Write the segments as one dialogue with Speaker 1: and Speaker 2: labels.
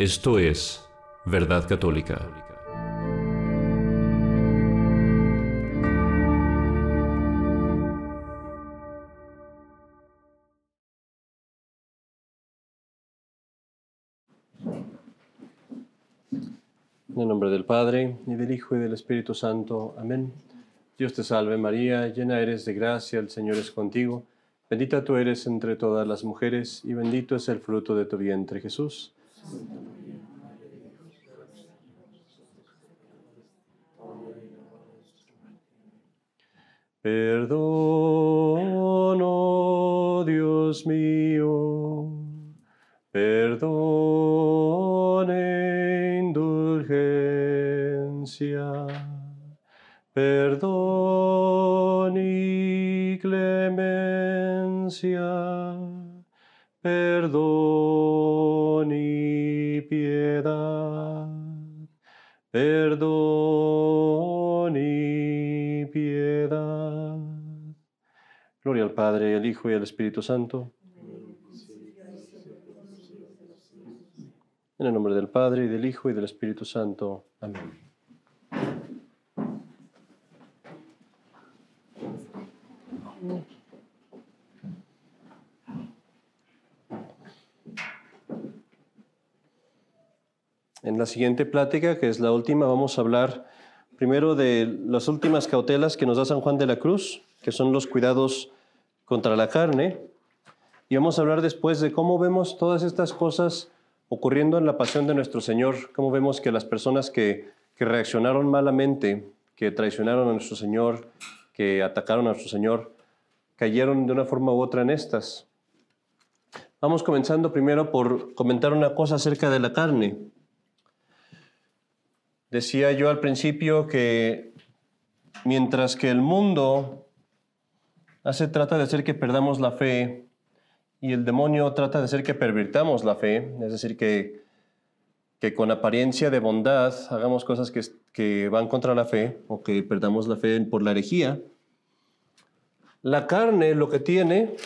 Speaker 1: Esto es Verdad Católica.
Speaker 2: En el nombre del Padre, y del Hijo, y del Espíritu Santo. Amén. Dios te salve María, llena eres de gracia, el Señor es contigo. Bendita tú eres entre todas las mujeres, y bendito es el fruto de tu vientre, Jesús. Perdón, oh Dios mío, perdón e indulgencia, perdón y clemencia, perdón y piedad, perdón Padre, al Hijo y al Espíritu Santo. En el nombre del Padre, y del Hijo, y del Espíritu Santo. Amén. En la siguiente plática, que es la última, vamos a hablar primero de las últimas cautelas que nos da San Juan de la Cruz, que son los cuidados contra la carne. Y vamos a hablar después de cómo vemos todas estas cosas ocurriendo en la pasión de nuestro Señor, cómo vemos que las personas que, que reaccionaron malamente, que traicionaron a nuestro Señor, que atacaron a nuestro Señor, cayeron de una forma u otra en estas. Vamos comenzando primero por comentar una cosa acerca de la carne. Decía yo al principio que mientras que el mundo hace trata de hacer que perdamos la fe y el demonio trata de hacer que pervirtamos la fe, es decir, que, que con apariencia de bondad hagamos cosas que, que van contra la fe o que perdamos la fe por la herejía. La carne lo que tiene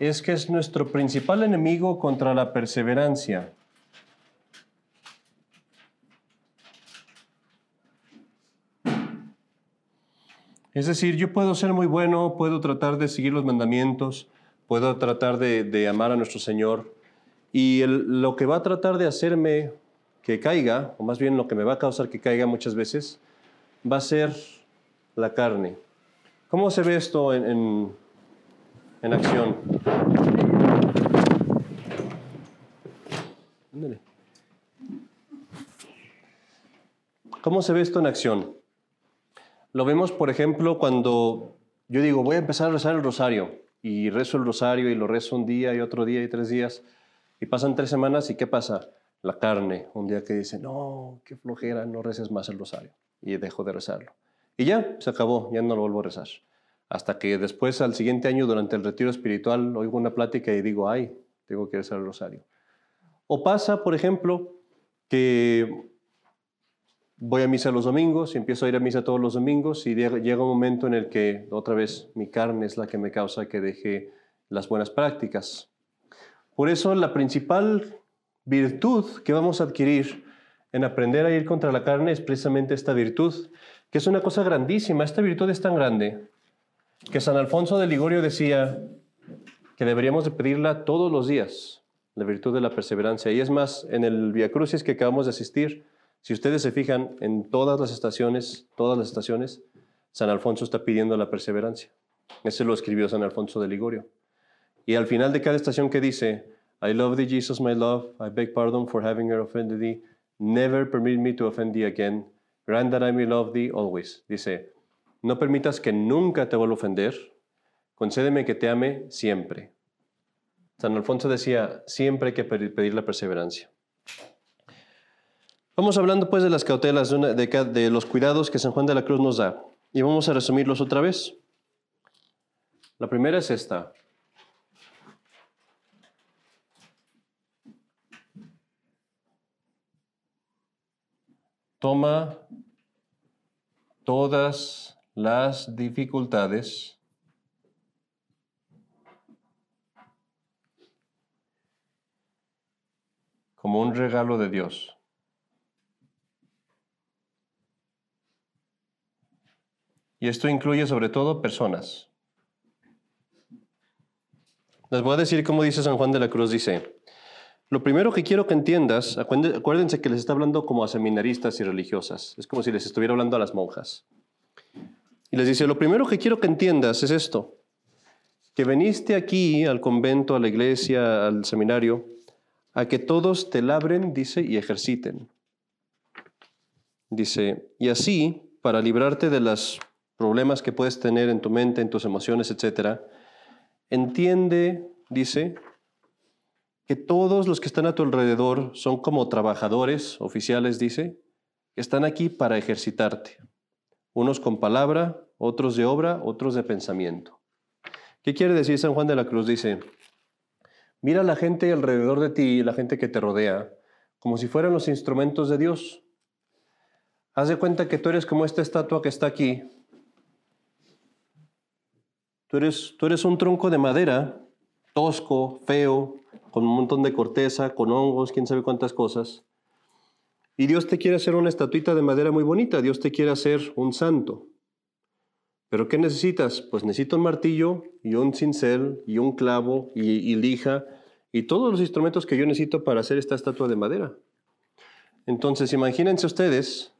Speaker 2: es que es nuestro principal enemigo contra la perseverancia. Es decir, yo puedo ser muy bueno, puedo tratar de seguir los mandamientos, puedo tratar de, de amar a nuestro Señor, y lo que va a tratar de hacerme que caiga, o más bien lo que me va a causar que caiga muchas veces, va a ser la carne. ¿Cómo se ve esto en, en- acción? ¿Cómo se ve esto en acción? Lo vemos, por ejemplo, cuando yo digo, voy a empezar a rezar el rosario, y rezo el rosario y lo rezo un día y otro día y tres días, y pasan tres semanas y ¿qué pasa? La carne, un día que dice, no, qué flojera, no reces más el rosario, y dejo de rezarlo. Y ya, se acabó, ya no lo vuelvo a rezar. Hasta que después, al siguiente año, durante el retiro espiritual, oigo una plática y digo, ay, tengo que rezar el rosario. O pasa, por ejemplo, que voy a misa los domingos y empiezo a ir a misa todos los domingos y llega un momento en el que otra vez mi carne es la que me causa que deje las buenas prácticas. Por eso la principal virtud que vamos a adquirir en aprender a ir contra la carne es precisamente esta virtud, que es una cosa grandísima. Esta virtud es tan grande que San Alfonso de Ligorio decía que deberíamos de pedirla todos los días, la virtud de la perseverancia. Y es más, en el Via Crucis que acabamos de asistir, si ustedes se fijan en todas las estaciones, todas las estaciones, San Alfonso está pidiendo la perseverancia. Ese lo escribió San Alfonso de Ligorio. Y al final de cada estación que dice, I love thee, Jesus, my love, I beg pardon for having offended thee, never permit me to offend thee again, grant that I may love thee always. Dice, no permitas que nunca te vuelva a ofender, concédeme que te ame siempre. San Alfonso decía, siempre hay que pedir la perseverancia. Vamos hablando pues de las cautelas, de, una- de de los cuidados que San Juan de la Cruz nos da. Y vamos a resumirlos otra vez. La primera es esta. Toma todas las dificultades como un regalo de Dios. Y esto incluye sobre todo personas. Les voy a decir cómo dice San Juan de la Cruz, dice, lo primero que quiero que entiendas, acuérdense que les está hablando como a seminaristas y religiosas, es como si les estuviera hablando a las monjas. Y les dice, lo primero que quiero que entiendas es esto, que veniste aquí al convento, a la iglesia, al seminario, a que todos te labren, dice, y ejerciten. Dice, y así, para librarte de los problemas que puedes tener en tu mente, en tus emociones, etc., entiende, dice, que todos los que están a tu alrededor son como trabajadores, oficiales, dice, que están aquí para ejercitarte. Unos con palabra, otros de obra, otros de pensamiento. ¿Qué quiere decir San Juan de la Cruz? Dice, mira a la gente alrededor de ti, la gente que te rodea, como si fueran los instrumentos de Dios. Haz de cuenta que tú eres como esta estatua que está aquí. Tú eres, tú eres un tronco de madera, tosco, feo, con un montón de corteza, con hongos, quién sabe cuántas cosas. Y Dios te quiere hacer una estatuita de madera muy bonita, Dios te quiere hacer un santo. ¿Pero qué necesitas? Pues necesito un martillo y un cincel y un clavo y, lija y todos los instrumentos que yo necesito para hacer esta estatua de madera. Entonces, imagínense ustedes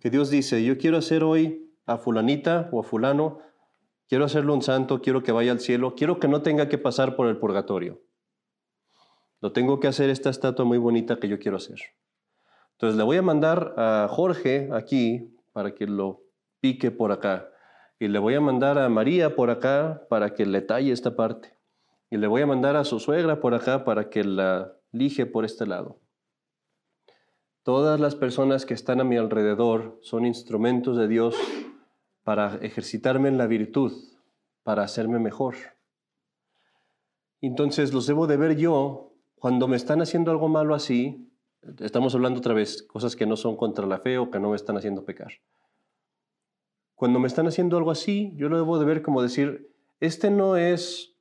Speaker 2: que Dios dice, yo quiero hacer hoy a fulanita o a fulano, quiero hacerlo un santo, quiero que vaya al cielo, quiero que no tenga que pasar por el purgatorio. Lo tengo que hacer esta estatua muy bonita que yo quiero hacer. Entonces le voy a mandar a Jorge aquí para que lo pique por acá. Y le voy a mandar a María por acá para que le talle esta parte. Y le voy a mandar a su suegra por acá para que la lije por este lado. Todas las personas que están a mi alrededor son instrumentos de Dios para ejercitarme en la virtud, para hacerme mejor. Entonces los debo de ver yo cuando me están haciendo algo malo así. Estamos hablando otra vez, cosas que no son contra la fe o que no me están haciendo pecar. Cuando me están haciendo algo así, yo lo debo de ver como decir, este no es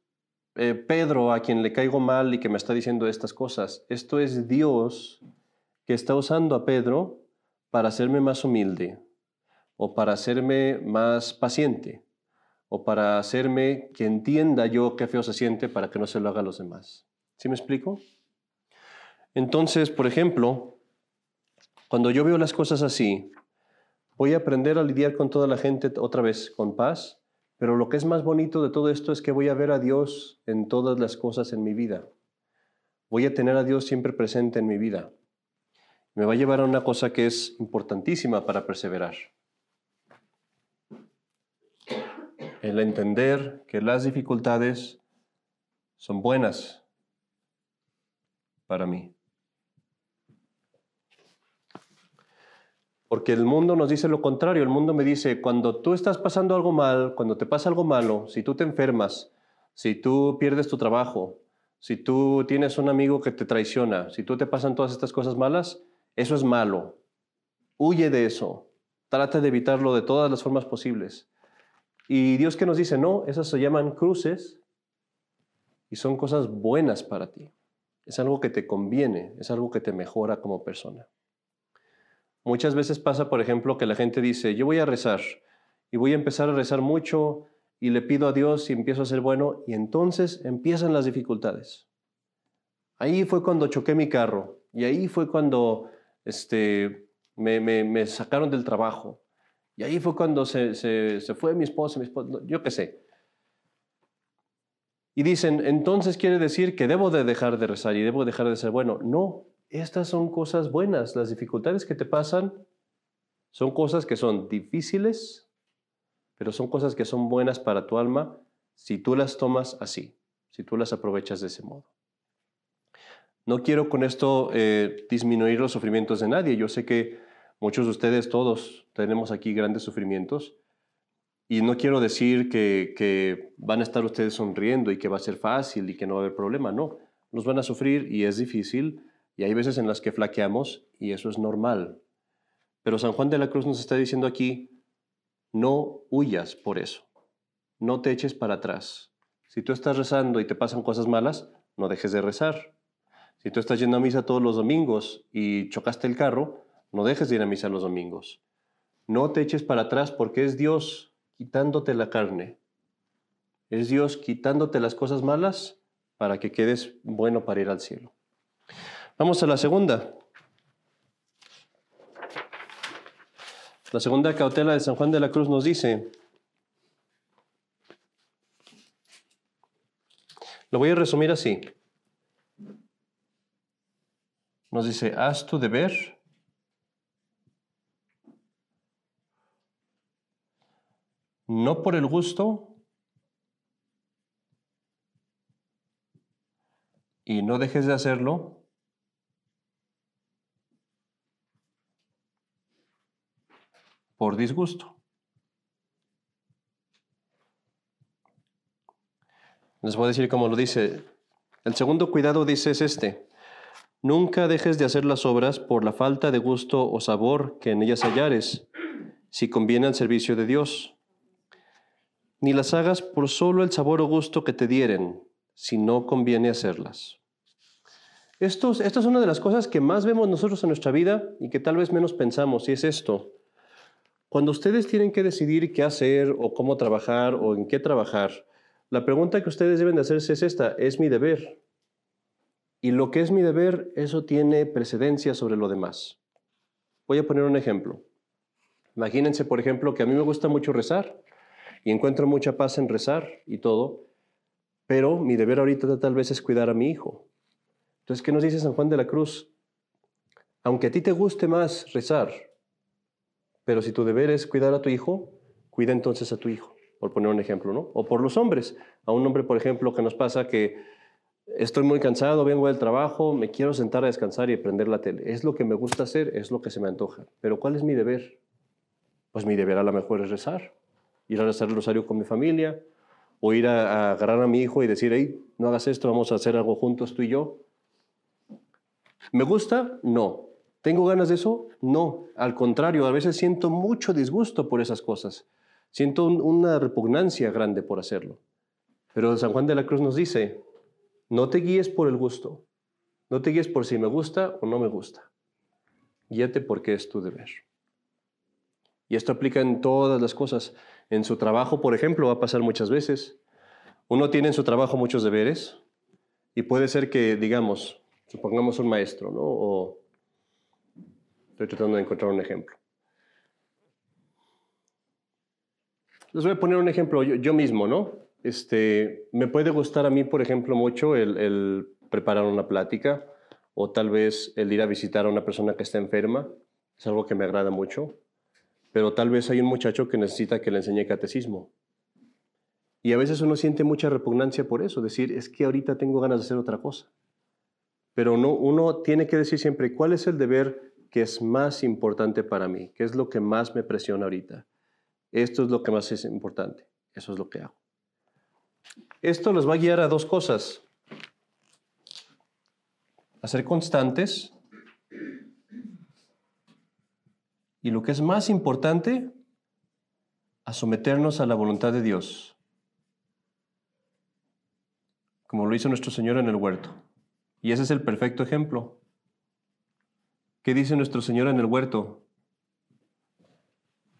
Speaker 2: eh, Pedro a quien le caigo mal y que me está diciendo estas cosas. Esto es Dios que está usando a Pedro para hacerme más humilde o para hacerme más paciente o para hacerme que entienda yo qué feo se siente para que no se lo haga a los demás. ¿Sí me explico? Entonces, por ejemplo, cuando yo veo las cosas así, Voy a aprender a lidiar con toda la gente otra vez con paz, pero lo que es más bonito de todo esto es que voy a ver a Dios en todas las cosas en mi vida. Voy a tener a Dios siempre presente en mi vida. Me va a llevar a una cosa que es importantísima para perseverar. El entender que las dificultades son buenas para mí. Porque el mundo nos dice lo contrario. El mundo me dice, cuando tú estás pasando algo mal, cuando te pasa algo malo, si tú te enfermas, si tú pierdes tu trabajo, si tú tienes un amigo que te traiciona, si tú te pasan todas estas cosas malas, eso es malo. Huye de eso. Trata de evitarlo de todas las formas posibles. Y Dios que nos dice, no, esas se llaman cruces y son cosas buenas para ti. Es algo que te conviene, es algo que te mejora como persona. Muchas veces pasa, por ejemplo, que la gente dice, yo voy a rezar y voy a empezar a rezar mucho y le pido a Dios y empiezo a ser bueno y entonces empiezan las dificultades. Ahí fue cuando choqué mi carro y ahí fue cuando este, me, sacaron del trabajo y ahí fue cuando se, se fue mi esposa, mi esposa, yo qué sé. Y dicen, entonces quiere decir que debo de dejar de rezar y debo dejar de ser bueno. No, estas son cosas buenas. Las dificultades que te pasan son cosas que son difíciles, pero son cosas que son buenas para tu alma si tú las tomas así, si tú las aprovechas de ese modo. No quiero con esto eh, disminuir los sufrimientos de nadie. Yo sé que muchos de ustedes, todos, tenemos aquí grandes sufrimientos. Y no quiero decir que, van a estar ustedes sonriendo y que va a ser fácil y que no va a haber problema. No, nos van a sufrir y es difícil, y hay veces en las que flaqueamos y eso es normal. Pero San Juan de la Cruz nos está diciendo aquí, no huyas por eso. No te eches para atrás. Si tú estás rezando y te pasan cosas malas, no dejes de rezar. Si tú estás yendo a misa todos los domingos y chocaste el carro, no dejes de ir a misa los domingos. No te eches para atrás porque es Dios quitándote la carne. Es Dios quitándote las cosas malas para que quedes bueno para ir al cielo. Vamos a la segunda. La segunda cautela de San Juan de la Cruz nos dice, lo voy a resumir así. Nos dice, haz tu deber no por el gusto y no dejes de hacerlo por disgusto. Les voy a decir cómo lo dice. El segundo cuidado dice es este. Nunca dejes de hacer las obras por la falta de gusto o sabor que en ellas hallares, si conviene al servicio de Dios. Ni las hagas por solo el sabor o gusto que te dieren, si no conviene hacerlas. Esto, es una de las cosas que más vemos nosotros en nuestra vida y que tal vez menos pensamos, y es esto. Cuando ustedes tienen que decidir qué hacer o cómo trabajar o en qué trabajar, la pregunta que ustedes deben de hacerse es esta, ¿es mi deber? Y lo que es mi deber, eso tiene precedencia sobre lo demás. Voy a poner un ejemplo. Imagínense, por ejemplo, que a mí me gusta mucho rezar y encuentro mucha paz en rezar y todo, pero mi deber ahorita tal vez es cuidar a mi hijo. Entonces, ¿qué nos dice San Juan de la Cruz? Aunque a ti te guste más rezar, pero si tu deber es cuidar a tu hijo, cuida entonces a tu hijo, por poner un ejemplo, ¿no? O por los hombres. A un hombre, por ejemplo, que nos pasa que estoy muy cansado, vengo del trabajo, me quiero sentar a descansar y prender la tele. Es lo que me gusta hacer, es lo que se me antoja. Pero ¿cuál es mi deber? Pues mi deber a lo mejor es rezar, ir a rezar el rosario con mi familia, o ir a, agarrar a mi hijo y decir, hey, no hagas esto, vamos a hacer algo juntos tú y yo. ¿Me gusta? No. ¿Tengo ganas de eso? No, al contrario, a veces siento mucho disgusto por esas cosas. Siento una repugnancia grande por hacerlo. Pero San Juan de la Cruz nos dice, no te guíes por el gusto, no te guíes por si me gusta o no me gusta. Guíate porque es tu deber. Y esto aplica en todas las cosas. En su trabajo, por ejemplo, va a pasar muchas veces. Uno tiene en su trabajo muchos deberes y puede ser que, digamos, supongamos un maestro, ¿no? Estoy tratando de encontrar un ejemplo. Les voy a poner un ejemplo yo, mismo, ¿no? Este, me puede gustar a mí, por ejemplo, mucho el, preparar una plática o tal vez el ir a visitar a una persona que está enferma. Es algo que me agrada mucho. Pero tal vez hay un muchacho que necesita que le enseñe catecismo. Y a veces uno siente mucha repugnancia por eso, decir, es que ahorita tengo ganas de hacer otra cosa. Pero no, uno tiene que decir siempre, ¿cuál es el deber ¿Qué es más importante para mí? ¿Qué es lo que más me presiona ahorita? Esto es lo que más es importante. Eso es lo que hago. Esto los va a guiar a dos cosas. A ser constantes y lo que es más importante, a someternos a la voluntad de Dios, como lo hizo nuestro Señor en el huerto. Y ese es el perfecto ejemplo. ¿Qué dice nuestro Señor en el huerto?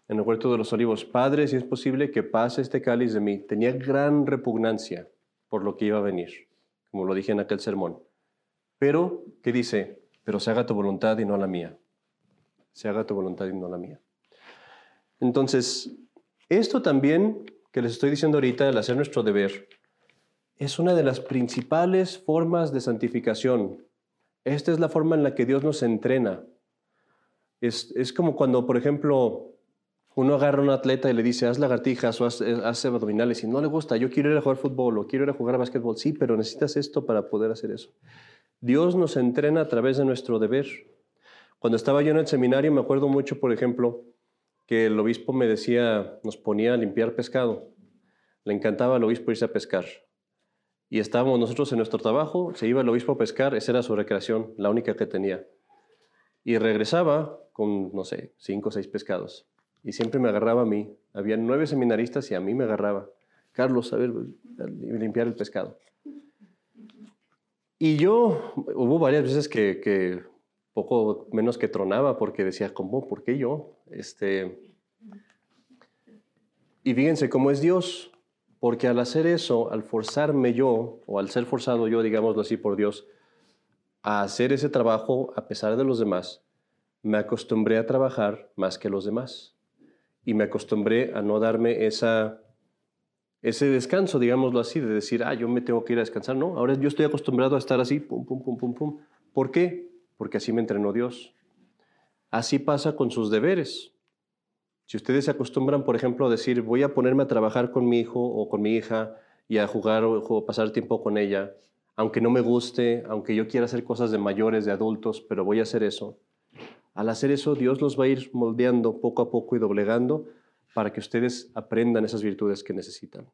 Speaker 2: En el huerto de los olivos, Padre, si es posible que pase este cáliz de mí. Tenía gran repugnancia por lo que iba a venir, como lo dije en aquel sermón. Pero, ¿qué dice? Pero se haga tu voluntad y no la mía. Se haga tu voluntad y no la mía. Entonces, esto también que les estoy diciendo ahorita, el hacer nuestro deber, es una de las principales formas de santificación esta es la forma en la que Dios nos entrena. Es, como cuando, por ejemplo, uno agarra a un atleta y le dice, haz lagartijas o haz, haz, abdominales y no le gusta, yo quiero ir a jugar fútbol o quiero ir a jugar a básquetbol. Sí, pero necesitas esto para poder hacer eso. Dios nos entrena a través de nuestro deber. Cuando estaba yo en el seminario me acuerdo mucho, por ejemplo, que el obispo me decía, nos ponía a limpiar pescado. Le encantaba al obispo irse a pescar y estábamos nosotros en nuestro trabajo, se iba el obispo a pescar, esa era su recreación, la única que tenía. Y regresaba con, no sé, cinco o seis pescados. Y siempre me agarraba a mí. Había nueve seminaristas y a mí me agarraba. Carlos, a ver, limpiar el pescado. Y yo, hubo varias veces que, que poco menos que tronaba porque decía, ¿cómo? ¿Por qué yo? Este, y fíjense cómo es Dios, porque al hacer eso, al forzarme yo, o al ser forzado yo, digámoslo así, por Dios, a hacer ese trabajo a pesar de los demás, me acostumbré a trabajar más que los demás. Y me acostumbré a no darme esa ese descanso, digámoslo así, de decir, ah, yo me tengo que ir a descansar. No, ahora yo estoy acostumbrado a estar así, pum, pum, pum, pum, pum. ¿Por qué? Porque así me entrenó Dios. Así pasa con sus deberes. Si ustedes se acostumbran, por ejemplo, a decir, voy a ponerme a trabajar con mi hijo o con mi hija y a jugar o pasar tiempo con ella, aunque no me guste, aunque yo quiera hacer cosas de mayores, de adultos, pero voy a hacer eso. Al hacer eso, Dios los va a ir moldeando poco a poco y doblegando para que ustedes aprendan esas virtudes que necesitan.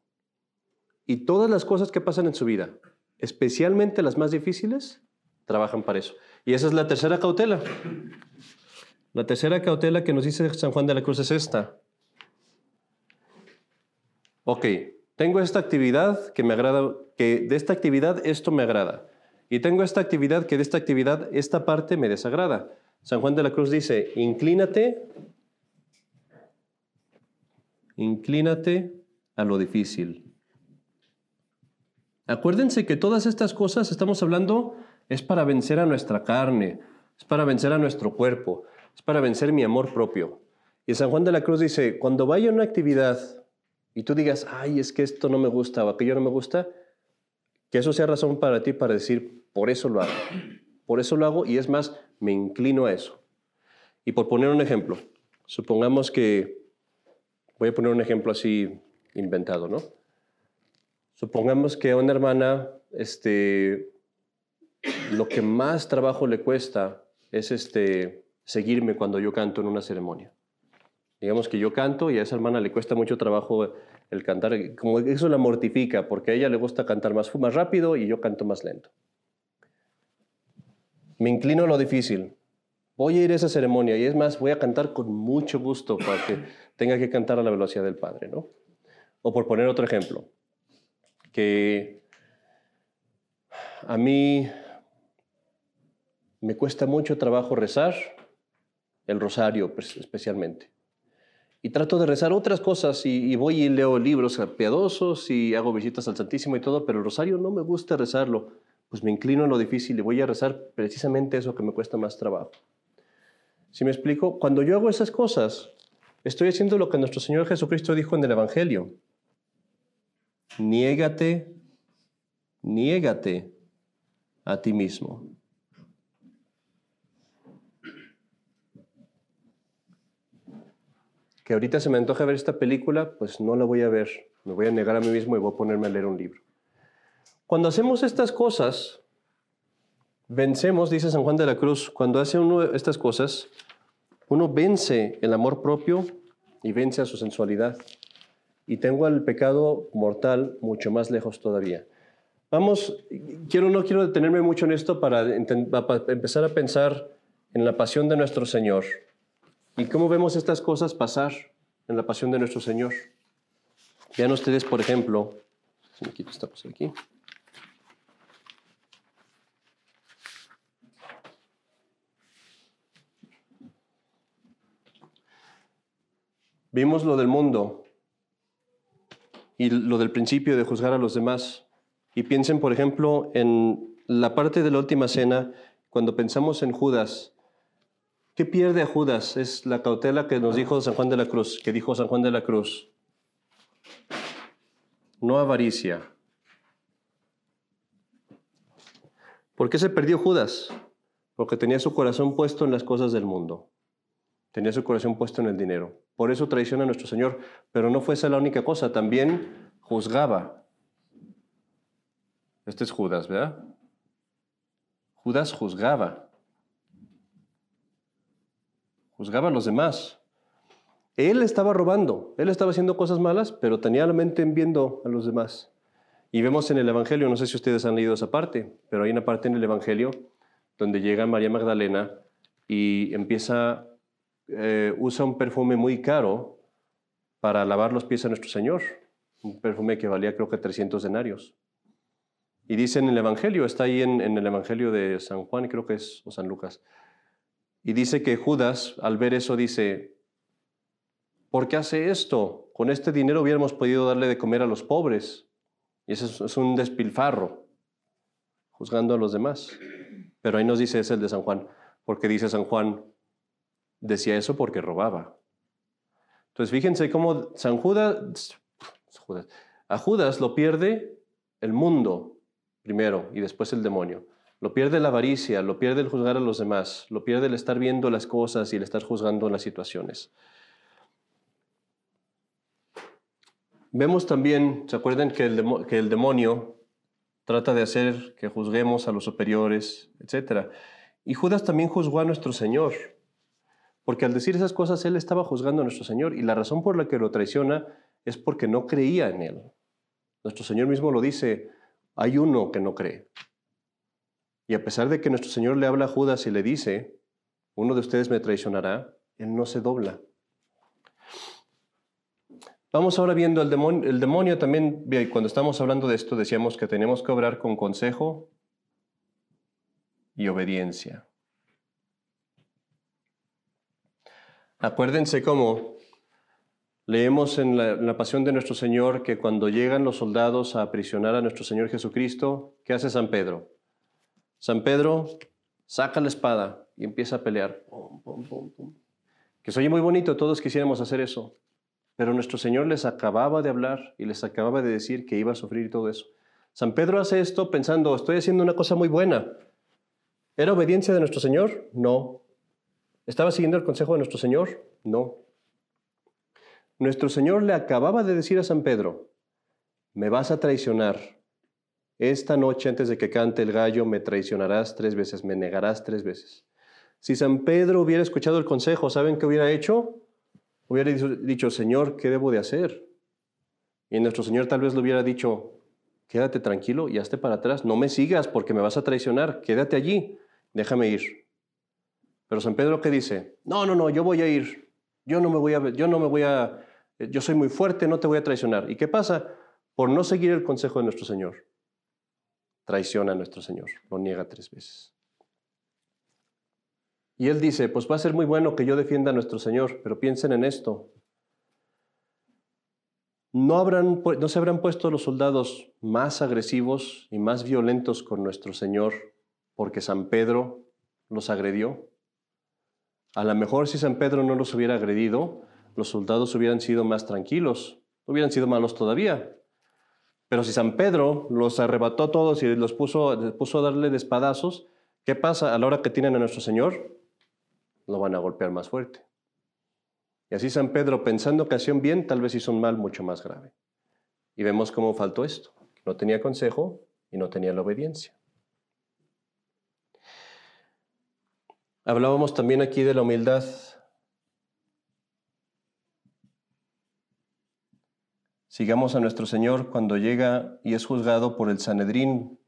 Speaker 2: Y todas las cosas que pasan en su vida, especialmente las más difíciles, trabajan para eso. Y esa es la tercera cautela. La tercera cautela que nos dice San Juan de la Cruz es esta. Ok, tengo esta actividad que me agrada, que de esta actividad esto me agrada. Y tengo esta actividad que de esta actividad esta parte me desagrada. San Juan de la Cruz dice, inclínate inclínate a lo difícil. Acuérdense que todas estas cosas, estamos hablando, es para vencer a nuestra carne, es para vencer a nuestro cuerpo, es para vencer mi amor propio. Y San Juan de la Cruz dice, cuando vaya a una actividad y tú digas, ay, es que esto no me gusta o aquello no me gusta, que eso sea razón para ti para decir, por eso lo hago. Por eso lo hago y es más, me inclino a eso. Y por poner un ejemplo, supongamos que Voy a poner un ejemplo así inventado, ¿no? Supongamos que una hermana, este, lo que más trabajo le cuesta es este, seguirme cuando yo canto en una ceremonia. Digamos que yo canto y a esa hermana le cuesta mucho trabajo el cantar, como eso la mortifica, porque a ella le gusta cantar más, más rápido y yo canto más lento. Me inclino a lo difícil. Voy a ir a esa ceremonia y es más, voy a cantar con mucho gusto para que tenga que cantar a la velocidad del Padre, ¿no? O por poner otro ejemplo, que a mí me cuesta mucho trabajo rezar, el rosario pues, especialmente. Y trato de rezar otras cosas y, voy y leo libros piadosos y hago visitas al Santísimo y todo, pero el rosario no me gusta rezarlo. Pues me inclino en lo difícil y voy a rezar precisamente eso que me cuesta más trabajo. Si me explico, cuando yo hago esas cosas, Estoy haciendo lo que nuestro Señor Jesucristo dijo en el Evangelio. Niégate, niégate a ti mismo. Que ahorita se me antoja ver esta película, pues no la voy a ver. Me voy a negar a mí mismo y voy a ponerme a leer un libro. Cuando hacemos estas cosas, vencemos, dice San Juan de la Cruz, cuando hace uno estas cosas, uno vence el amor propio y vence a su sensualidad. Y tengo al pecado mortal mucho más lejos todavía. Vamos, quiero, no quiero detenerme mucho en esto para, empezar a pensar en la pasión de nuestro Señor y cómo vemos estas cosas pasar en la pasión de nuestro Señor. Vean ustedes, por ejemplo, si me quito esta cosa aquí. Vimos lo del mundo y lo del principio de juzgar a los demás. Y piensen, por ejemplo, en la parte de la última cena, cuando pensamos en Judas. ¿Qué pierde a Judas? Es la cautela que nos dijo San Juan de la Cruz, que dijo San Juan de la Cruz. No avaricia. ¿Por qué se perdió Judas? Porque tenía su corazón puesto en las cosas del mundo. Tenía su corazón puesto en el dinero. Por eso traiciona a nuestro Señor. Pero no fue esa la única cosa, también juzgaba. Este es Judas, ¿verdad? Judas juzgaba. Juzgaba a los demás. Él estaba robando, él estaba haciendo cosas malas, pero tenía la mente en viendo a los demás. Y vemos en el Evangelio, no sé si ustedes han leído esa parte, pero hay una parte en el Evangelio donde llega María Magdalena y empieza eh, usa un perfume muy caro para lavar los pies a nuestro Señor, un perfume que valía creo que 300 denarios. Y dice en el Evangelio, está ahí en, en el Evangelio de San Juan, creo que es, o San Lucas, y dice que Judas, al ver eso, dice, ¿por qué hace esto? Con este dinero hubiéramos podido darle de comer a los pobres. Y eso es un despilfarro, juzgando a los demás. Pero ahí nos dice, es el de San Juan, porque dice San Juan, decía eso porque robaba. Entonces fíjense cómo San Judas, a Judas lo pierde el mundo primero y después el demonio. Lo pierde la avaricia, lo pierde el juzgar a los demás, lo pierde el estar viendo las cosas y el estar juzgando las situaciones. Vemos también, ¿se acuerdan que el, que el demonio trata de hacer que juzguemos a los superiores, etcétera? Y Judas también juzgó a nuestro Señor, porque al decir esas cosas él estaba juzgando a nuestro Señor y la razón por la que lo traiciona es porque no creía en él. Nuestro Señor mismo lo dice, hay uno que no cree. Y a pesar de que nuestro Señor le habla a Judas y le dice, uno de ustedes me traicionará, él no se dobla. Vamos ahora viendo el demonio, el demonio también, cuando estamos hablando de esto, decíamos que tenemos que obrar con consejo y obediencia. Acuérdense cómo leemos en la, en la, pasión de nuestro Señor que cuando llegan los soldados a aprisionar a nuestro Señor Jesucristo, ¿qué hace San Pedro? San Pedro saca la espada y empieza a pelear. Que se oye muy bonito, todos quisiéramos hacer eso. Pero nuestro Señor les acababa de hablar y les acababa de decir que iba a sufrir todo eso. San Pedro hace esto pensando, estoy haciendo una cosa muy buena. ¿Era obediencia de nuestro Señor? No. ¿Estaba siguiendo el consejo de nuestro Señor? No. Nuestro Señor le acababa de decir a San Pedro, me vas a traicionar. Esta noche antes de que cante el gallo me traicionarás tres veces, me negarás tres veces. Si San Pedro hubiera escuchado el consejo, ¿saben qué hubiera hecho? Hubiera dicho, Señor, ¿qué debo de hacer? Y nuestro Señor tal vez le hubiera dicho, quédate tranquilo y hazte para atrás, no me sigas porque me vas a traicionar, quédate allí, déjame ir. Pero San Pedro qué dice, no, no, no, yo voy a ir, yo no me voy a, yo no me voy a, yo soy muy fuerte, no te voy a traicionar. ¿Y qué pasa? Por no seguir el consejo de nuestro Señor, traiciona a nuestro Señor, lo niega tres veces. Y él dice, pues va a ser muy bueno que yo defienda a nuestro Señor, pero piensen en esto. ¿No, habrán, ¿No se habrán puesto los soldados más agresivos y más violentos con nuestro Señor porque San Pedro los agredió? A lo mejor si San Pedro no los hubiera agredido, los soldados hubieran sido más tranquilos, hubieran sido malos todavía. Pero si San Pedro los arrebató todos y los puso, puso a darle de ¿qué pasa a la hora que tienen a nuestro Señor? lo van a golpear más fuerte. Y así San Pedro, pensando que hacían bien, tal vez hizo un mal mucho más grave. Y vemos cómo faltó esto. No tenía consejo y no tenía la obediencia. Hablábamos también aquí de la humildad. Sigamos a nuestro Señor cuando llega y es juzgado por el Sanedrín,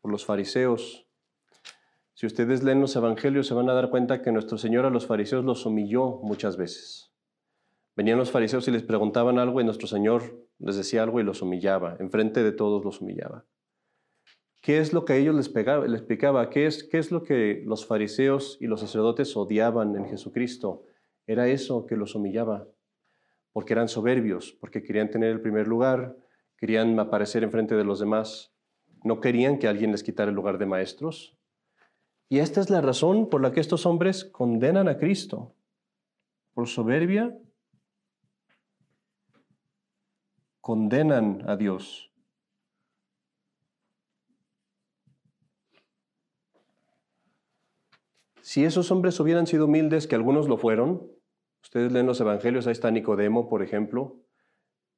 Speaker 2: por los fariseos, si ustedes leen los evangelios se van a dar cuenta que nuestro Señor a los fariseos los humilló muchas veces. Venían los fariseos y les preguntaban algo y nuestro Señor les decía algo y los humillaba, enfrente de todos los humillaba. ¿Qué es lo que a ellos les, pegaba, les? ¿Qué es, ¿Qué es lo que los fariseos y los sacerdotes odiaban en Jesucristo? Era eso que los humillaba, porque eran soberbios, porque querían tener el primer lugar, querían aparecer enfrente de los demás, no querían que alguien les quitara el lugar de maestros, y esta es la razón por la que estos hombres condenan a Cristo. Por soberbia, condenan a Dios. Si esos hombres hubieran sido humildes, que algunos lo fueron, ustedes leen los evangelios, ahí está Nicodemo, por ejemplo,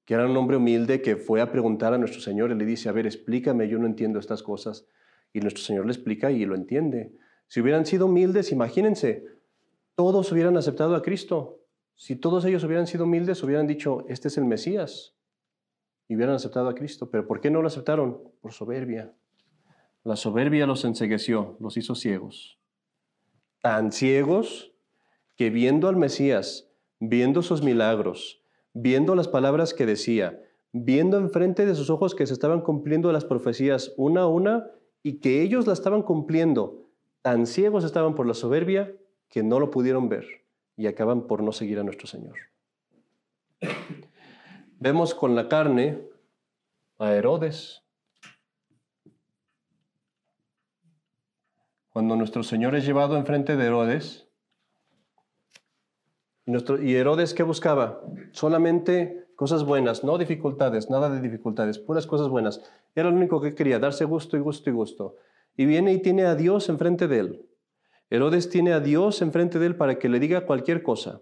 Speaker 2: que era un hombre humilde que fue a preguntar a nuestro Señor y le dice, a ver, explícame, yo no entiendo estas cosas. Y nuestro Señor le explica y lo entiende. Si hubieran sido humildes, imagínense, todos hubieran aceptado a Cristo. Si todos ellos hubieran sido humildes, hubieran dicho, este es el Mesías. Y hubieran aceptado a Cristo. Pero ¿por qué no lo aceptaron? Por soberbia. La soberbia los ensegueció, los hizo ciegos. Tan ciegos que viendo al Mesías, viendo sus milagros, viendo las palabras que decía, viendo enfrente de sus ojos que se estaban cumpliendo las profecías una a una y que ellos la estaban cumpliendo. Tan ciegos estaban por la soberbia que no lo pudieron ver y acaban por no seguir a nuestro Señor. Vemos con la carne a Herodes. Cuando nuestro Señor es llevado enfrente de Herodes, y Herodes, ¿qué buscaba? Solamente cosas buenas, no dificultades, nada de dificultades, puras cosas buenas. Era lo único que quería, darse gusto y gusto y gusto. Y viene y tiene a Dios enfrente de él. Herodes tiene a Dios enfrente de él para que le diga cualquier cosa.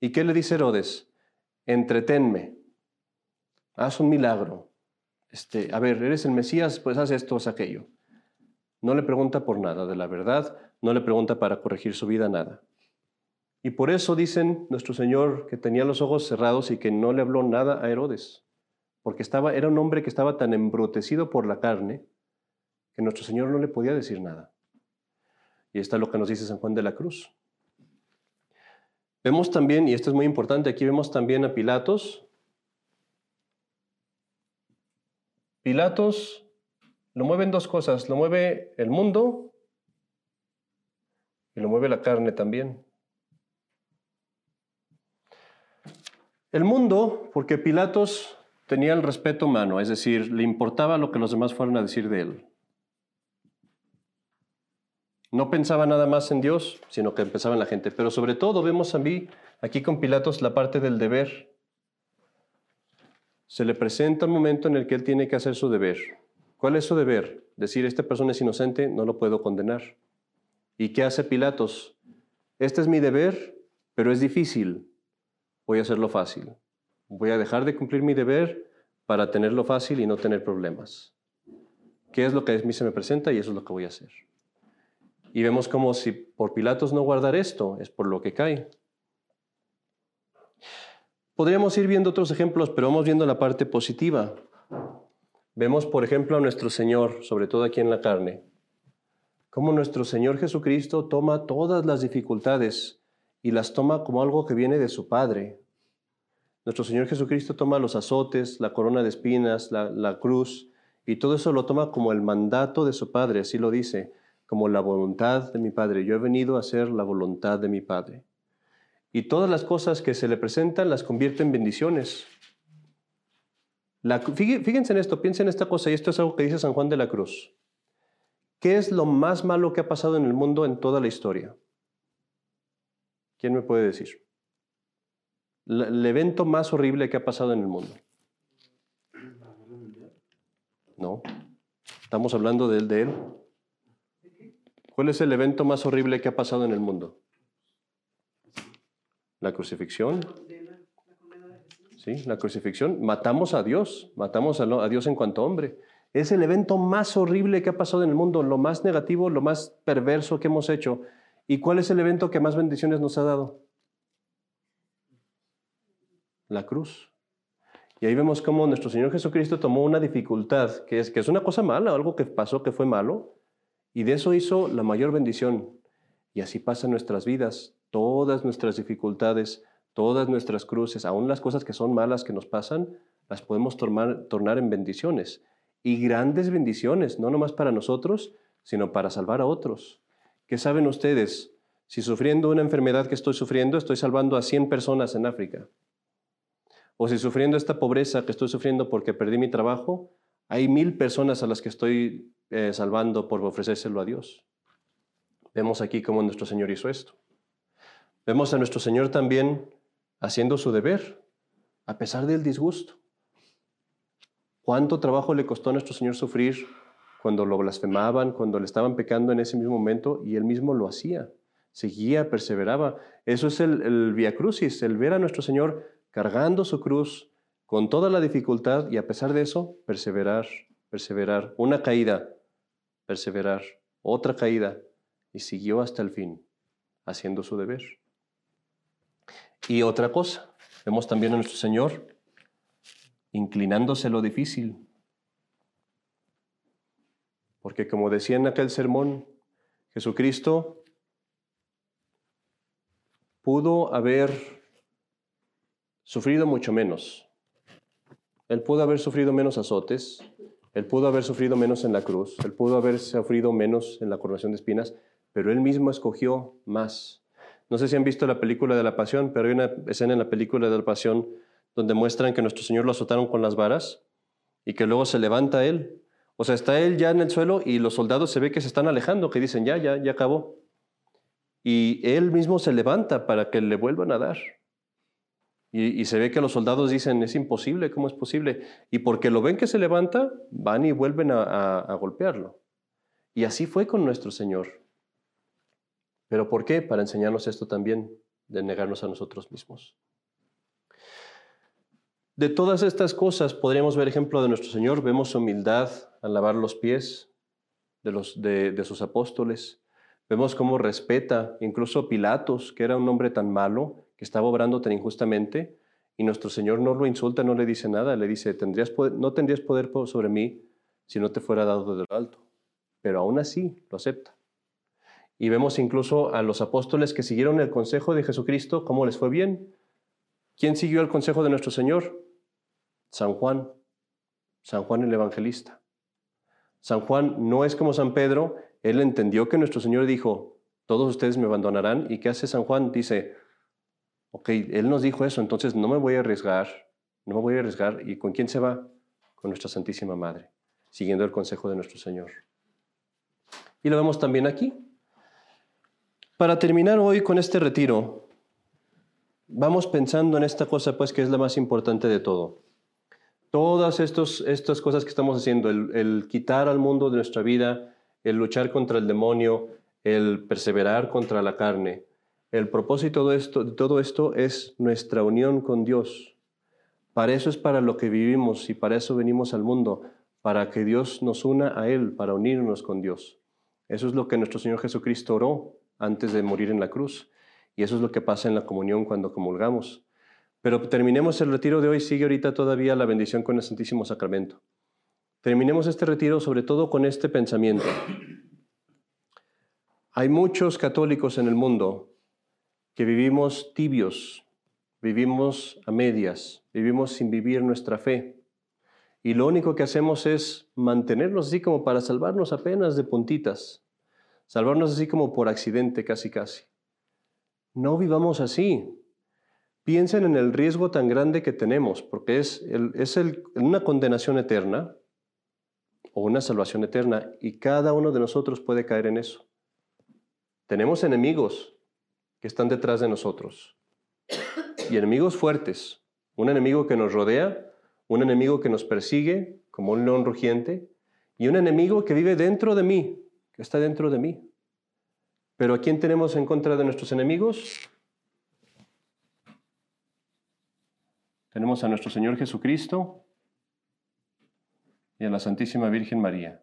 Speaker 2: ¿Y qué le dice Herodes? Entretenme, haz un milagro. Este, a ver, eres el Mesías, pues haz esto, haz aquello. No le pregunta por nada de la verdad, no le pregunta para corregir su vida nada. Y por eso dicen nuestro Señor que tenía los ojos cerrados y que no le habló nada a Herodes, porque estaba, era un hombre que estaba tan embrutecido por la carne que nuestro Señor no le podía decir nada. Y está lo que nos dice San Juan de la Cruz. Vemos también, y esto es muy importante, aquí vemos también a Pilatos. Pilatos lo mueven dos cosas, lo mueve el mundo y lo mueve la carne también. El mundo, porque Pilatos tenía el respeto humano, es decir, le importaba lo que los demás fueran a decir de él. No pensaba nada más en Dios, sino que pensaba en la gente. Pero sobre todo vemos a mí, aquí con Pilatos, la parte del deber. Se le presenta un momento en el que él tiene que hacer su deber. ¿Cuál es su deber? Decir, esta persona es inocente, no lo puedo condenar. ¿Y qué hace Pilatos? Este es mi deber, pero es difícil voy a hacerlo fácil. Voy a dejar de cumplir mi deber para tenerlo fácil y no tener problemas. ¿Qué es lo que a mí se me presenta? Y eso es lo que voy a hacer. Y vemos como si por Pilatos no guardar esto, es por lo que cae. Podríamos ir viendo otros ejemplos, pero vamos viendo la parte positiva. Vemos, por ejemplo, a nuestro Señor, sobre todo aquí en la carne, cómo nuestro Señor Jesucristo toma todas las dificultades y las toma como algo que viene de su Padre. Nuestro Señor Jesucristo toma los azotes, la corona de espinas, la, cruz, y todo eso lo toma como el mandato de su Padre, así lo dice, como la voluntad de mi Padre. Yo he venido a hacer la voluntad de mi Padre. Y todas las cosas que se le presentan las convierte en bendiciones. fíjense en esto, piensen en esta cosa, y esto es algo que dice San Juan de la Cruz. ¿Qué es lo más malo que ha pasado en el mundo en toda la historia? ¿Quién me puede decir? El evento más horrible que ha pasado en el mundo. No. Estamos hablando de él, de él. ¿Cuál es el evento más horrible que ha pasado en el mundo? La crucifixión. Sí, la crucifixión. Matamos a Dios, matamos a Dios en cuanto hombre. Es el evento más horrible que ha pasado en el mundo, lo más negativo, lo más perverso que hemos hecho. ¿Y cuál es el evento que más bendiciones nos ha dado? La cruz. Y ahí vemos cómo nuestro Señor Jesucristo tomó una dificultad, que es, que es una cosa mala, algo que pasó que fue malo, y de eso hizo la mayor bendición. Y así pasan nuestras vidas, todas nuestras dificultades, todas nuestras cruces, aún las cosas que son malas que nos pasan, las podemos tornar en bendiciones. Y grandes bendiciones, no nomás para nosotros, sino para salvar a otros. ¿Qué saben ustedes? Si sufriendo una enfermedad que estoy sufriendo, estoy salvando a 100 personas en África. O si sufriendo esta pobreza que estoy sufriendo porque perdí mi trabajo, hay mil personas a las que estoy eh, salvando por ofrecérselo a Dios. Vemos aquí cómo nuestro Señor hizo esto. Vemos a nuestro Señor también haciendo su deber, a pesar del disgusto. ¿Cuánto trabajo le costó a nuestro Señor sufrir cuando lo blasfemaban, cuando le estaban pecando en ese mismo momento, y él mismo lo hacía, seguía, perseveraba. Eso es el, el via crucis, el ver a nuestro Señor cargando su cruz con toda la dificultad y a pesar de eso, perseverar, perseverar. Una caída, perseverar, otra caída, y siguió hasta el fin, haciendo su deber. Y otra cosa, vemos también a nuestro Señor inclinándose lo difícil, porque como decía en aquel sermón, Jesucristo pudo haber sufrido mucho menos. Él pudo haber sufrido menos azotes, él pudo haber sufrido menos en la cruz, él pudo haber sufrido menos en la coronación de espinas, pero él mismo escogió más. No sé si han visto la película de la Pasión, pero hay una escena en la película de la Pasión donde muestran que nuestro Señor lo azotaron con las varas y que luego se levanta él. O sea, está él ya en el suelo y los soldados se ve que se están alejando, que dicen, ya, ya, ya acabó. Y él mismo se levanta para que le vuelvan a dar. Y, se ve que los soldados dicen, es imposible, ¿cómo es posible? Y porque lo ven que se levanta, van y vuelven a, golpearlo. Y así fue con nuestro Señor. ¿Pero por qué? Para enseñarnos esto también, de negarnos a nosotros mismos. De todas estas cosas podríamos ver ejemplo de nuestro Señor. Vemos humildad al lavar los pies de, los, de sus apóstoles. Vemos cómo respeta incluso Pilatos, que era un hombre tan malo, que estaba obrando tan injustamente y nuestro Señor no lo insulta, no le dice nada, le dice, ¿Tendrías no tendrías poder sobre mí si no te fuera dado de lo alto. Pero aún así lo acepta. Y vemos incluso a los apóstoles que siguieron el consejo de Jesucristo, cómo les fue bien. ¿Quién siguió el consejo de nuestro Señor? San Juan, San Juan el Evangelista. San Juan no es como San Pedro, él entendió que nuestro Señor dijo, todos ustedes me abandonarán. ¿Y qué hace San Juan? Dice, ok, Él nos dijo eso, entonces no me voy a arriesgar, no me voy a arriesgar. ¿Y con quién se va? Con nuestra Santísima Madre, siguiendo el consejo de nuestro Señor. Y lo vemos también aquí. Para terminar hoy con este retiro, vamos pensando en esta cosa, pues, que es la más importante de todo. Todas estos, estas cosas que estamos haciendo, el, quitar al mundo de nuestra vida, el luchar contra el demonio, el perseverar contra la carne, el propósito de, esto, de todo esto es nuestra unión con Dios. Para eso es para lo que vivimos y para eso venimos al mundo, para que Dios nos una a Él, para unirnos con Dios. Eso es lo que nuestro Señor Jesucristo oró antes de morir en la cruz. Y eso es lo que pasa en la comunión cuando comulgamos. Pero terminemos el retiro de hoy, sigue ahorita todavía la bendición con el Santísimo Sacramento. Terminemos este retiro sobre todo con este pensamiento. Hay muchos católicos en el mundo que vivimos tibios, vivimos a medias, vivimos sin vivir nuestra fe. Y lo único que hacemos es mantenernos así como para salvarnos apenas de puntitas, salvarnos así como por accidente casi casi. No vivamos así. Piensen en el riesgo tan grande que tenemos, porque es, es una condenación eterna o una salvación eterna, y cada uno de nosotros puede caer en eso. Tenemos enemigos, que están detrás de nosotros. Y enemigos fuertes, un enemigo que nos rodea, un enemigo que nos persigue como un león rugiente, y un enemigo que vive dentro de mí, que está dentro de mí. Pero ¿a quién tenemos en contra de nuestros enemigos? Tenemos a nuestro Señor Jesucristo y a la Santísima Virgen María.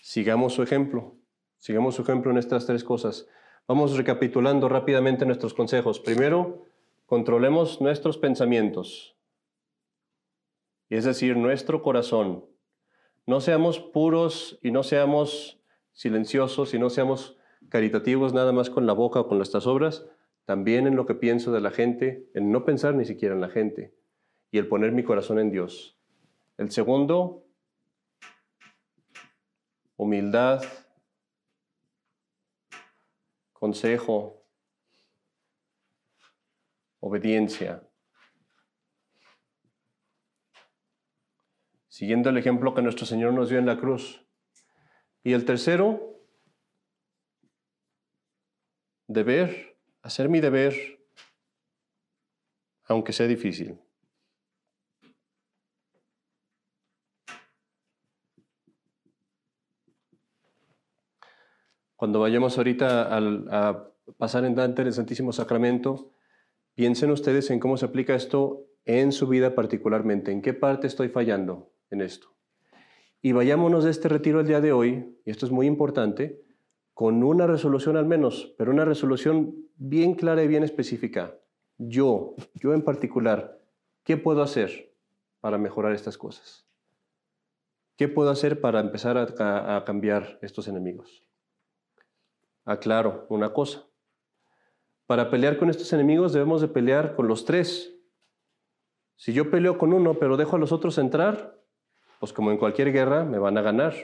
Speaker 2: Sigamos su ejemplo. Sigamos su ejemplo en estas tres cosas. Vamos recapitulando rápidamente nuestros consejos. Primero, controlemos nuestros pensamientos, es decir, nuestro corazón. No seamos puros y no seamos silenciosos y no seamos caritativos nada más con la boca o con nuestras obras, también en lo que pienso de la gente, en no pensar ni siquiera en la gente y el poner mi corazón en Dios. El segundo, humildad, consejo, obediencia. Siguiendo el ejemplo que nuestro Señor nos dio en la cruz. Y el tercero, deber, hacer mi deber, aunque sea difícil. Cuando vayamos ahorita a pasar en Dante el Santísimo Sacramento, piensen ustedes en cómo se aplica esto en su vida particularmente, en qué parte estoy fallando en esto. Y vayámonos de este retiro el día de hoy, y esto es muy importante, con una resolución al menos, pero una resolución bien clara y bien específica. Yo, yo en particular, ¿qué puedo hacer para mejorar estas cosas? ¿Qué puedo hacer para empezar a, cambiar estos enemigos? Aclaro una cosa. Para pelear con estos enemigos debemos de pelear con los tres, Si yo peleo con uno, pero dejo a los otros entrar, pues como en cualquier guerra, me van a ganar.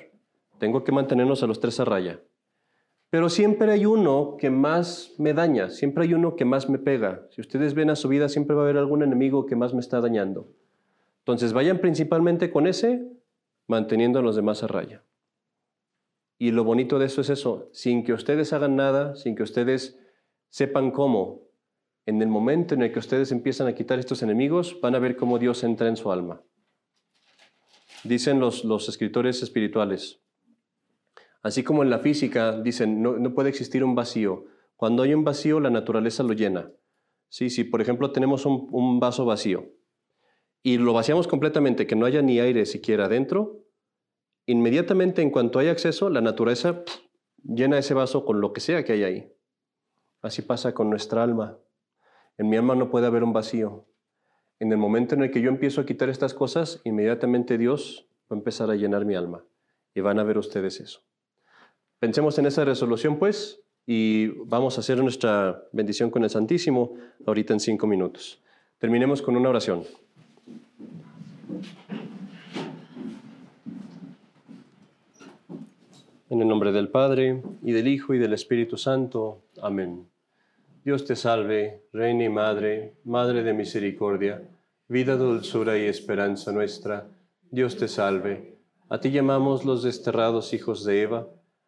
Speaker 2: Tengo que mantenernos a los tres a raya. Pero siempre hay uno que más me daña, siempre hay uno que más me pega. Si ustedes ven a su vida, siempre va a haber algún enemigo que más me está dañando. Entonces vayan principalmente con ese, manteniendo a los demás a raya. Y lo bonito de eso es eso, sin que ustedes hagan nada, sin que ustedes sepan cómo, en el momento en el que ustedes empiezan a quitar estos enemigos, van a ver cómo Dios entra en su alma. Dicen los, los escritores espirituales, Así como en la física dicen, no, puede existir un vacío. Cuando hay un vacío, la naturaleza lo llena. Sí, si por ejemplo tenemos un, vaso vacío y lo vaciamos completamente, que no haya ni aire siquiera dentro, inmediatamente en cuanto hay acceso, la naturaleza llena ese vaso con lo que sea que hay ahí. Así pasa con nuestra alma. En mi alma no puede haber un vacío. En el momento en el que yo empiezo a quitar estas cosas, inmediatamente Dios va a empezar a llenar mi alma. Y van a ver ustedes eso. Pensemos en esa resolución, pues, y vamos a hacer nuestra bendición con el Santísimo ahorita en cinco minutos. Terminemos con una oración. En el nombre del Padre, y del Hijo, y del Espíritu Santo. Amén. Dios te salve, Reina y Madre, Madre de Misericordia, vida, dulzura y esperanza nuestra. Dios te salve. A ti llamamos los desterrados hijos de Eva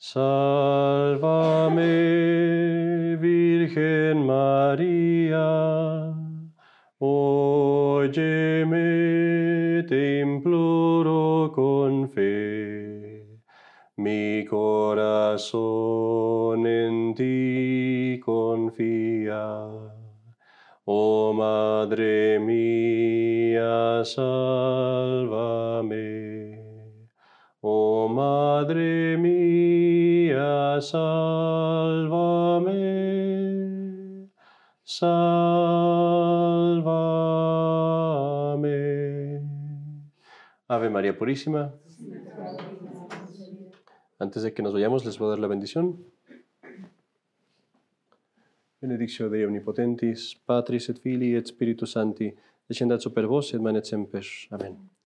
Speaker 2: Sálvame, Virgen María, óyeme, te imploro con fe. Mi corazón en ti confía. Oh Madre mía, sálvame. Oh Madre mía, sálvame, sálvame. Ave María Purísima. Antes de que nos vayamos, les voy a dar la bendición. Benedictio Dei Omnipotentis, Patris et Filii et Spiritus Sancti, descendat super vos et manet semper. Amén.